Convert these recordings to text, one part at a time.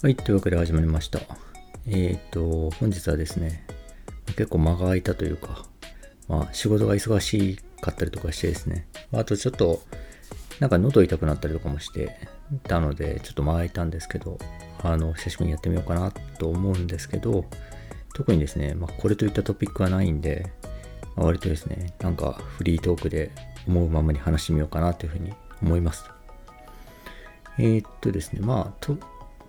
はい、というわけで始まりました。えっ、と、本日はですね、結構間が空いたというか、まあ仕事が忙しかったりとかしてですね、あとちょっと、なんか喉痛くなったりとかもしてたので、ちょっと間空いたんですけど、あの、久しぶりにやってみようかなと思うんですけど、特にですね、まあこれといったトピックはないんで、まあ割とですね、なんかフリートークで思うままに話してみようかなというふうに思います。えーっとですね、まあ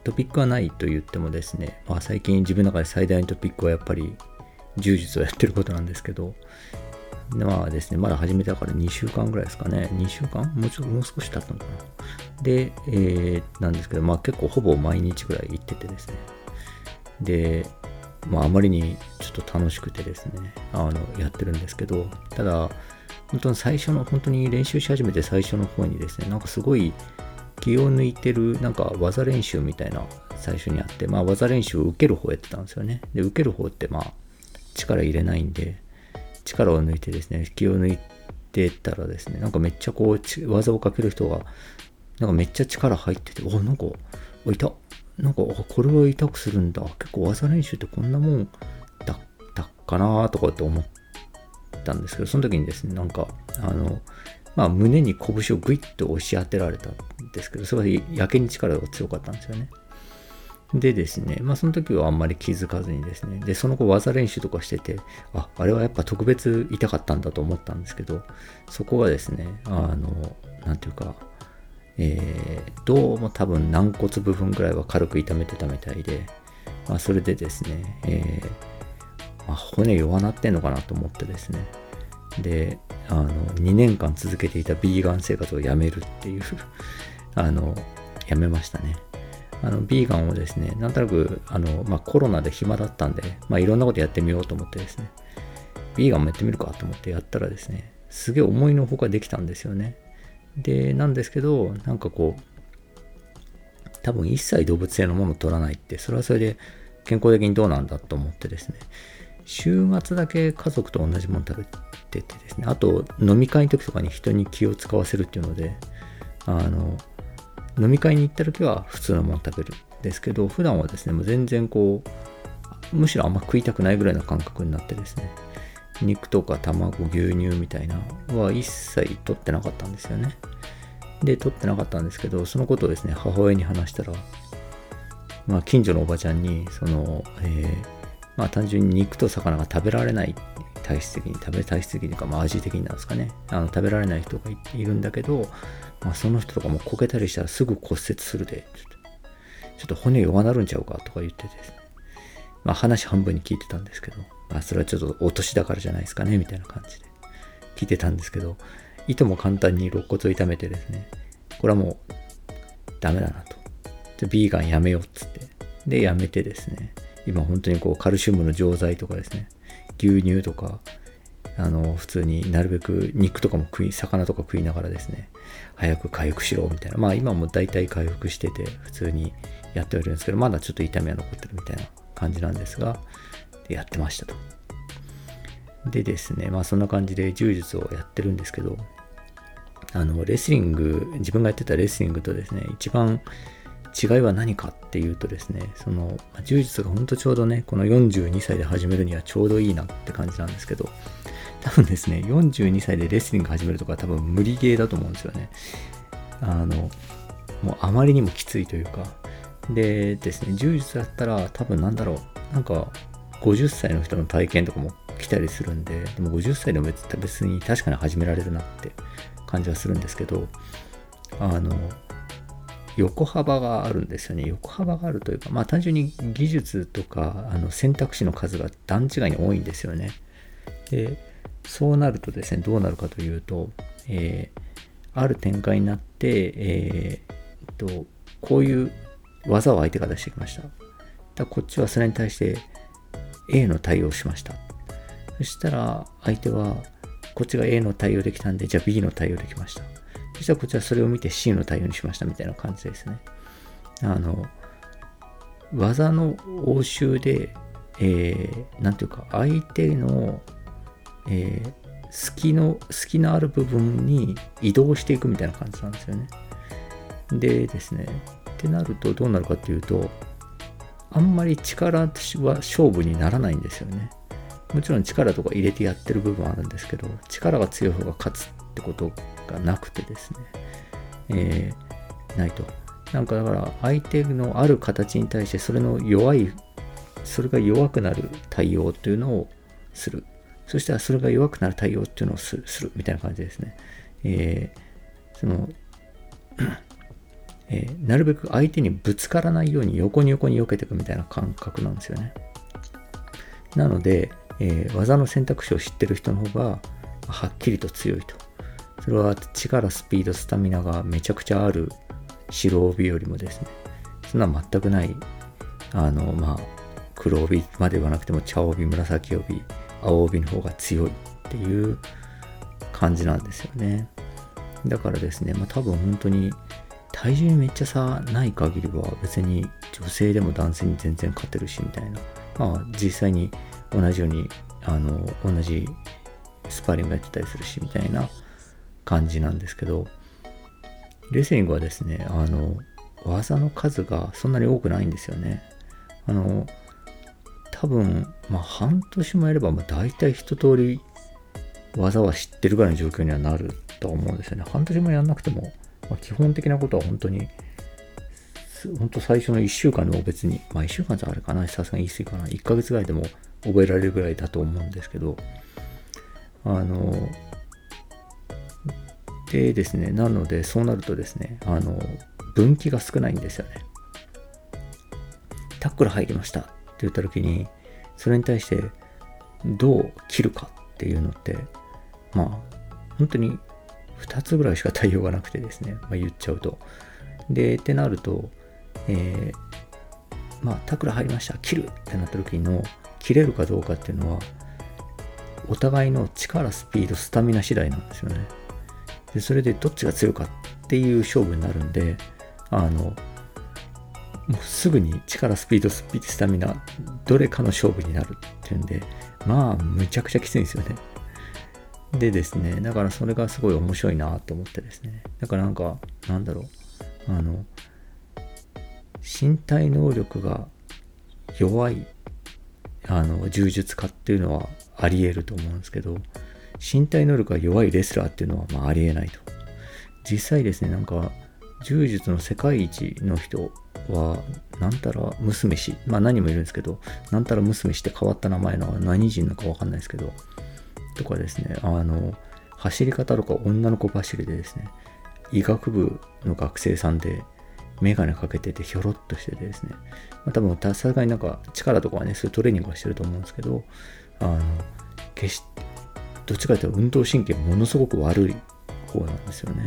ト、ピックはないと言ってもですね、まあ、最近自分の中で最大のトピックはやっぱり柔術をやってることなんですけど、でまあですね、まだ始めてから2週間ぐらいですかね、2週間？もうちょっと、もう少し経ったのかな。で、えー、なんですけど、まあ結構ほぼ毎日ぐらい行っててですね、で、まああまりにちょっと楽しくてですね、あの、やってるんですけど、ただ、本当に最初の、本当に練習し始めて最初の方にですね、なんかすごい気を抜いてる、なんか技練習みたいな最初にあって、まあ技練習を受ける方やってたんですよね。で、受ける方ってまあ力入れないんで、力を抜いてですね、気を抜いてたらですね、なんかめっちゃこう、技をかける人が、なんかめっちゃ力入ってて、お、なんか、おいた。なんか、これを痛くするんだ。結構技練習ってこんなもんだったかなとかって思ったんですけど、その時にですね、なんか、あの、まあ、胸に拳をグイッと押し当てられたんですけど、それはやけに力が強かったんですよね。でですね、まあその時はあんまり気づかずにですね、で、その後技練習とかしてて、あ、あれはやっぱ特別痛かったんだと思ったんですけど、そこがですね、あの、なんていうか、えー、どうも多分軟骨部分ぐらいは軽く痛めてたみたいで、まあそれでですね、えーまあ、骨弱なってんのかなと思ってですね、で、あの、2年間続けていたビーガン生活をやめるっていう あの、やめましたね。あの、ビーガンをですね、なんとなく、あの、まあ、コロナで暇だったんで、まあ、いろんなことやってみようと思ってですね、ビーガンもやってみるかと思ってやったらですね、すげえ思いのほかできたんですよね。で、なんですけど、なんかこう、多分一切動物性のものを取らないって、それはそれで健康的にどうなんだと思ってですね、週末だけ家族と同じもの食べててですね、あと飲み会の時とかに人に気を使わせるっていうので、あの、飲み会に行った時は普通のもの食べるんですけど、普段はですね、もう全然こう、むしろあんま食いたくないぐらいの感覚になってですね、肉とか卵、牛乳みたいなは一切取ってなかったんですよね。で、取ってなかったんですけど、そのことをですね、母親に話したら、まあ、近所のおばちゃんに、その、えー、まあ、単純に肉と魚が食べられない、体質的に、食べ体質的にか、まあ、味的になんですかね。あの、食べられない人がいるんだけど、まあ、その人とかもこけたりしたらすぐ骨折するで、ちょっと、骨弱なるんちゃうかとか言ってですね。まあ、話半分に聞いてたんですけど、まあ、それはちょっとお年だからじゃないですかね、みたいな感じで聞いてたんですけど、いとも簡単に肋骨を痛めてですね、これはもうダメだなと。ビーガンやめようっつって。で、やめてですね、今本当にこうカルシウムの錠剤とかですね、牛乳とか、あの、普通になるべく肉とかも食い、魚とか食いながらですね、早く回復しろみたいな。まあ今も大体回復してて、普通にやっておるんですけど、まだちょっと痛みは残ってるみたいな感じなんですが、でやってましたと。でですね、まあそんな感じで柔術をやってるんですけど、あの、レスリング、自分がやってたレスリングとですね、一番違いは何かっていうとですね、その、柔術がほんとちょうどね、この42歳で始めるにはちょうどいいなって感じなんですけど、多分ですね、42歳でレスリング始めるとか多分無理ゲーだと思うんですよね。あの、もうあまりにもきついというか、でですね、柔術だったら多分なんだろう、なんか50歳の人の体験とかも来たりするんで、でも50歳でも別に確かに始められるなって感じはするんですけど、あの、横幅があるんですよね。横幅があるというか、まあ単純に技術とかあの選択肢の数が段違いに多いんですよね。で、そうなるとですね、どうなるかというと、えー、ある展開になって、えー、と、こういう技を相手が出してきました。だこっちはそれに対して A の対応しました。そしたら相手はこっちが A の対応できたんで、じゃあ B の対応できました。そしたらこちらそれを見て C の対応にしましたみたいな感じですね。あの、技の応酬で、えー、なんていうか、相手の、えー、隙の、隙のある部分に移動していくみたいな感じなんですよね。でですね、ってなるとどうなるかっていうと、あんまり力は勝負にならないんですよね。もちろん力とか入れてやってる部分はあるんですけど、力が強い方が勝つってことがなくてですね、えー、ないと。なんかだから相手のある形に対してそれの弱い、それが弱くなる対応っていうのをする。そしたらそれが弱くなる対応っていうのをするみたいな感じですね。えー、そのえー、なるべく相手にぶつからないように横に横に避けていくみたいな感覚なんですよね。なので、えー、技の選択肢を知ってる人の方がはっきりと強いと。それは力、スピード、スタミナがめちゃくちゃある白帯よりもですね、そんな全くない、あの、まあ、黒帯まではなくても茶帯、紫帯、青帯の方が強いっていう感じなんですよね。だからですね、まあ多分本当に体重にめっちゃ差ない限りは別に女性でも男性に全然勝てるしみたいな。まあ実際に同じようにあの同じスパーリングやってたりするしみたいな感じなんですけど、レスリングはですね、あの技の数がそんなに多くないんですよね。あの多分、まあ半年もやればまあ大体一通り技は知ってるぐらいの状況にはなると思うんですよね。半年もやんなくてもまあ、基本的なことは本当に、本当最初の1週間でも別に、まあ1週間じゃあれかな、さすがに言い過ぎかな、1ヶ月ぐらいでも覚えられるぐらいだと思うんですけど、あの、でですね、なのでそうなるとですね、あの、分岐が少ないんですよね。タックル入りましたって言った時に、それに対してどう切るかっていうのって、まあ、本当に2つぐらいしか対応がなくてですね、まあ、言っちゃうと。で、ってなると、えー、まあ、タクラ入りました、切るってなった時の、切れるかどうかっていうのは、お互いの力、スピード、スタミナ次第なんですよね。で、それでどっちが強いかっていう勝負になるんで、あの、もうすぐに力、スピード、スピード、スタミナ、どれかの勝負になるっていうんで、まあ、むちゃくちゃきついんですよね。でですね、だからそれがすごい面白いなと思ってですね。だからなんか、なんだろう、あの、身体能力が弱い、あの、柔術家っていうのはあり得ると思うんですけど、身体能力が弱いレスラーっていうのはまあありえないと。実際ですね、なんか、柔術の世界一の人は、なんたら娘氏、まあ何もいるんですけど、なんたら娘氏って変わった名前の何人なのかわかんないですけど、とかですね、あの、走り方とか女の子走りでですね、医学部の学生さんで、メガネかけててひょろっとしててですね、まあ、多分さすがになんか力とかはね、そういうトレーニングはしてると思うんですけど、あの、決して、どっちかというと運動神経ものすごく悪い方なんですよね。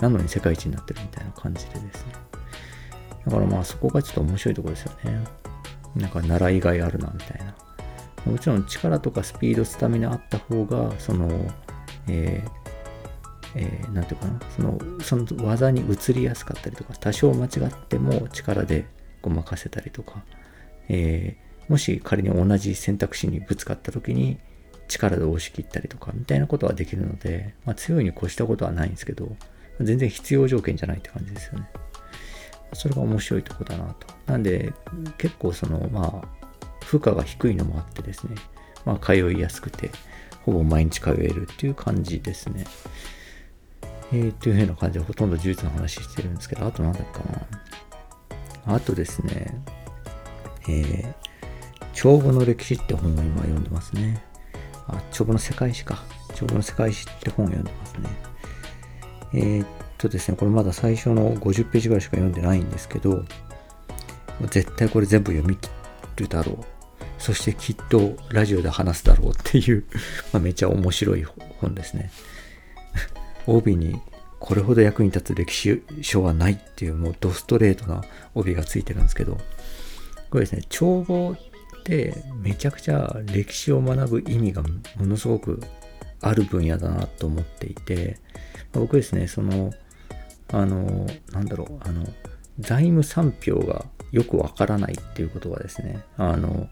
なのに世界一になってるみたいな感じでですね。だからまあそこがちょっと面白いところですよね。なんか習いがいあるなみたいな。もちろん力とかスピード、スタミナあった方が、その、えー、えー、ていうかな、その、その技に移りやすかったりとか、多少間違っても力でごまかせたりとか、えー、もし仮に同じ選択肢にぶつかった時に力で押し切ったりとか、みたいなことはできるので、まあ、強いに越したことはないんですけど、全然必要条件じゃないって感じですよね。それが面白いとこだなと。なんで、結構その、まあ、負荷が低いのもあってですね、まあ、通いやすくて、ほぼ毎日通えるっていう感じですね。えー、という風な感じでほとんど呪術の話してるんですけど、あと何だっかな。あとですね、えー、帳簿の歴史って本を今読んでますね。あ、帳簿の世界史か。帳簿の世界史って本を読んでますね。えー、っとですね、これまだ最初の50ページぐらいしか読んでないんですけど、絶対これ全部読み切るだろうそしてきっとラジオで話すだろうっていう ま、めちゃ面白い本ですね。帯にこれほど役に立つ歴史書はないっていうもうドストレートな帯がついてるんですけど、これですね、帳簿てめちゃくちゃ歴史を学ぶ意味がものすごくある分野だなと思っていて、僕ですね、その、あの、なんだろう、あの、財務産票がよくわからないっていうことがですね、あの、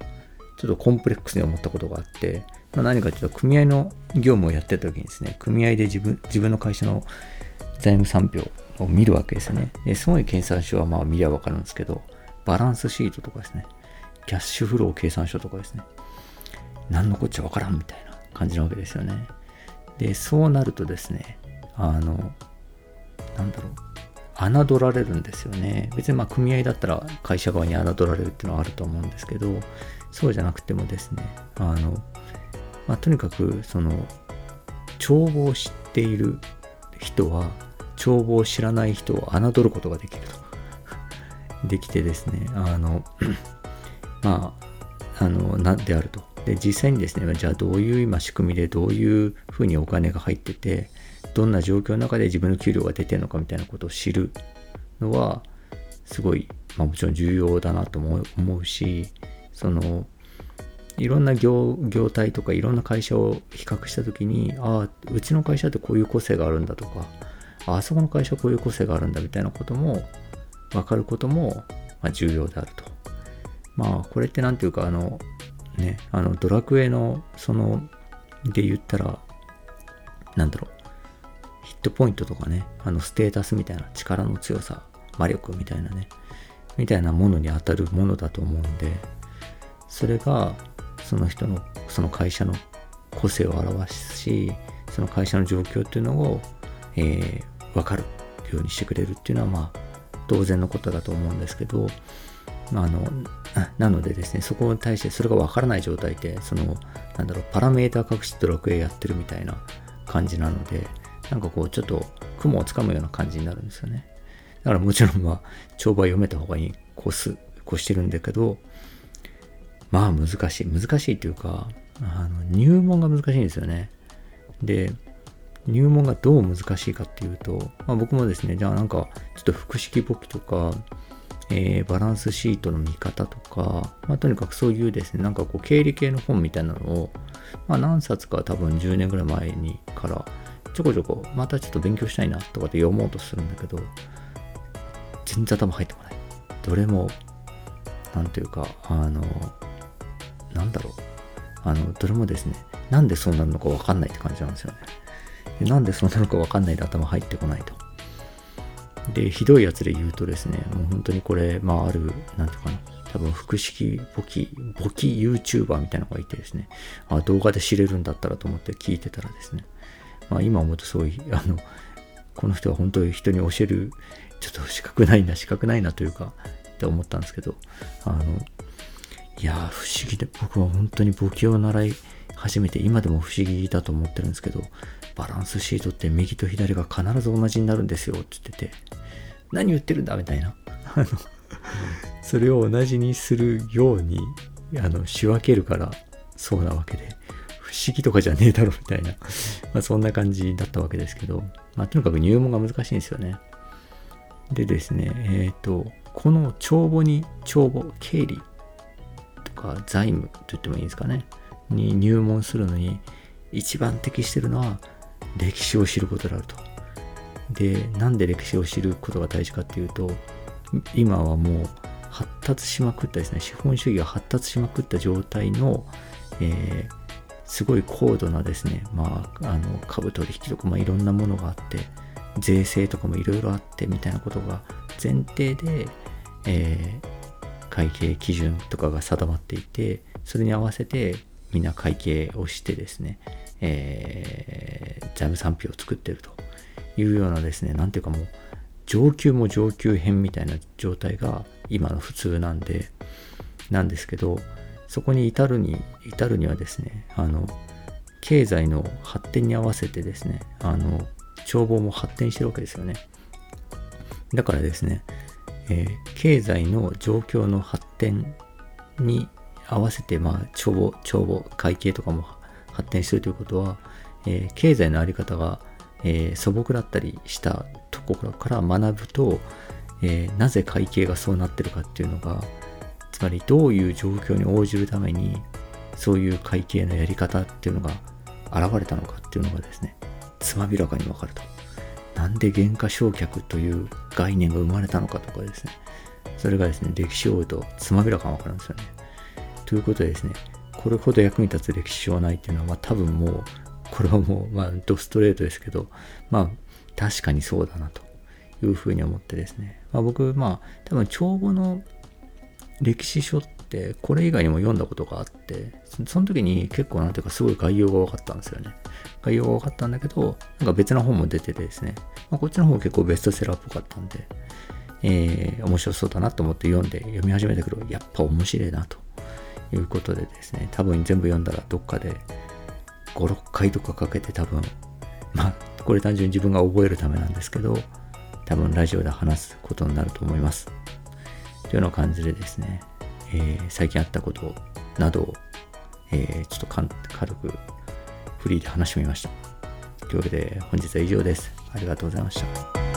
ちょっとコンプレックスに思ったことがあって、まあ、何かというと、組合の業務をやってた時にですね、組合で自分自分の会社の財務産票を見るわけですね。で、すごい計算書はまあ見りゃわかるんですけど、バランスシートとかですね、キャッシュフロー計算書とかですね。何のこっちゃわからんみたいな感じなわけですよね。で、そうなるとですね、あの、なんだろう、侮られるんですよね。別にまあ組合だったら会社側に侮られるっていうのはあると思うんですけど、そうじゃなくてもですね、あの、まあ、とにかくその、帳簿を知っている人は、帳簿を知らない人を侮ることができると。できてですね、あの、まあ、あの、なであると。で、実際にですね、じゃあどういう今仕組みでどういうふうにお金が入ってて、どんな状況の中で自分の給料が出てるのかみたいなことを知るのは、すごい、まあもちろん重要だなと思うし、その、いろんな業業態とかいろんな会社を比較した時に、ああ、うちの会社ってこういう個性があるんだとか、あそこの会社はこういう個性があるんだみたいなことも分かることも、まあ重要であると。まあこれって何ていうかあのね、あのドラクエのそので言ったらなんだろうヒットポイントとかねあのステータスみたいな力の強さ魔力みたいなねみたいなものに当たるものだと思うんでそれがその人のその会社の個性を表すしその会社の状況っていうのを、えー、分かるようにしてくれるっていうのはまあ当然のことだと思うんですけどあのなのでですね、そこに対してそれがわからない状態で、その、なんだろう、パラメータ隠しドラクエやってるみたいな感じなので、なんかこう、ちょっと雲をつかむような感じになるんですよね。だからもちろん、まあ、帳簿は読めた方がいい、こうす、こしてるんだけど、まあ難しい。難しいというか、あの入門が難しいんですよね。で、入門がどう難しいかっていうと、まあ、僕もですね、じゃあなんか、ちょっと複式簿記とか、えー、バランスシートの見方とか、まあ、とにかくそういうですね、なんかこう経理系の本みたいなのを、まあ、何冊か多分10年ぐらい前にからちょこちょこまたちょっと勉強したいなとかって読もうとするんだけど、全然頭入ってこない。どれも、なんていうか、あの、なんだろう。あの、どれもですね、なんでそうなるのかわかんないって感じなんですよね。なんでそうなるのかわかんないで頭入ってこないと。で、ひどいやつで言うとですね、もう本当にこれ、まあある、なんていうかな、多分複式簿記、簿記 YouTuber みたいなのがいてですね、あ動画で知れるんだったらと思って聞いてたらですね、まあ今思うとすごい、あの、この人は本当に人に教える、ちょっと資格ないな、資格ないなというか、って思ったんですけど、あの、いや不思議で、僕は本当に簿記を習い始めて、今でも不思議だと思ってるんですけど、バランスシートって右と左が必ず同じになるんですよって言ってて、何言ってるんだみたいな。それを同じにするように、あの、仕分けるからそうなわけで、不思議とかじゃねえだろみたいな、まあそんな感じだったわけですけど、まあとにかく入門が難しいんですよね。でですね、えっ、ー、と、この帳簿に、帳簿、経理とか財務と言ってもいいんですかね、に入門するのに一番適してるのは歴史を知ることであると。で、なんで歴史を知ることが大事かっていうと、今はもう発達しまくったですね、資本主義が発達しまくった状態の、えー、すごい高度なですね、まあ、あの株取引とか、まあ、いろんなものがあって、税制とかもいろいろあってみたいなことが前提で、えー、会計基準とかが定まっていて、それに合わせてみんな会計をしてですね、えー、財務産品を作ってるというようなですね、なんていうかもう、上級も上級編みたいな状態が今の普通なんで、なんですけど、そこに至るに、至るにはですね、あの、経済の発展に合わせてですね、あの、帳簿も発展してるわけですよね。だからですね、えー、経済の状況の発展に合わせて、まあ、帳簿、帳簿、会計とかも発展してるということは、えー、経済のあり方が、えー、素朴だったりしたところから学ぶと、えー、なぜ会計がそうなってるかっていうのが、つまりどういう状況に応じるために、そういう会計のやり方っていうのが現れたのかっていうのがですね、つまびらかにわかると。なんで原価償却という概念が生まれたのかとかですね、それがですね、歴史を追うとつまびらかにわかるんですよね。ということでですね、これほど役に立つ歴史書はないっていうのは、まあ多分もう、これはもう、まあドストレートですけど、まあ確かにそうだなというふうに思ってですね、まあ僕、まあ多分帳簿の歴史書って、これ以外にも読んだことがあって、その時に結構なんていうかすごい概要が分かったんですよね。概要が分かったんだけど、なんか別の本も出ててですね、まあ、こっちの方結構ベストセラーっぽかったんで、えー、面白そうだなと思って読んで読み始めたけど、やっぱ面白いなということでですね、多分全部読んだらどっかで5、6回とかかけて多分、まあ、これ単純に自分が覚えるためなんですけど、多分ラジオで話すことになると思います。というような感じでですね、えー、最近あったことなどを、えー、ちょっと軽くフリーで話してみました。というわけで本日は以上です。ありがとうございました。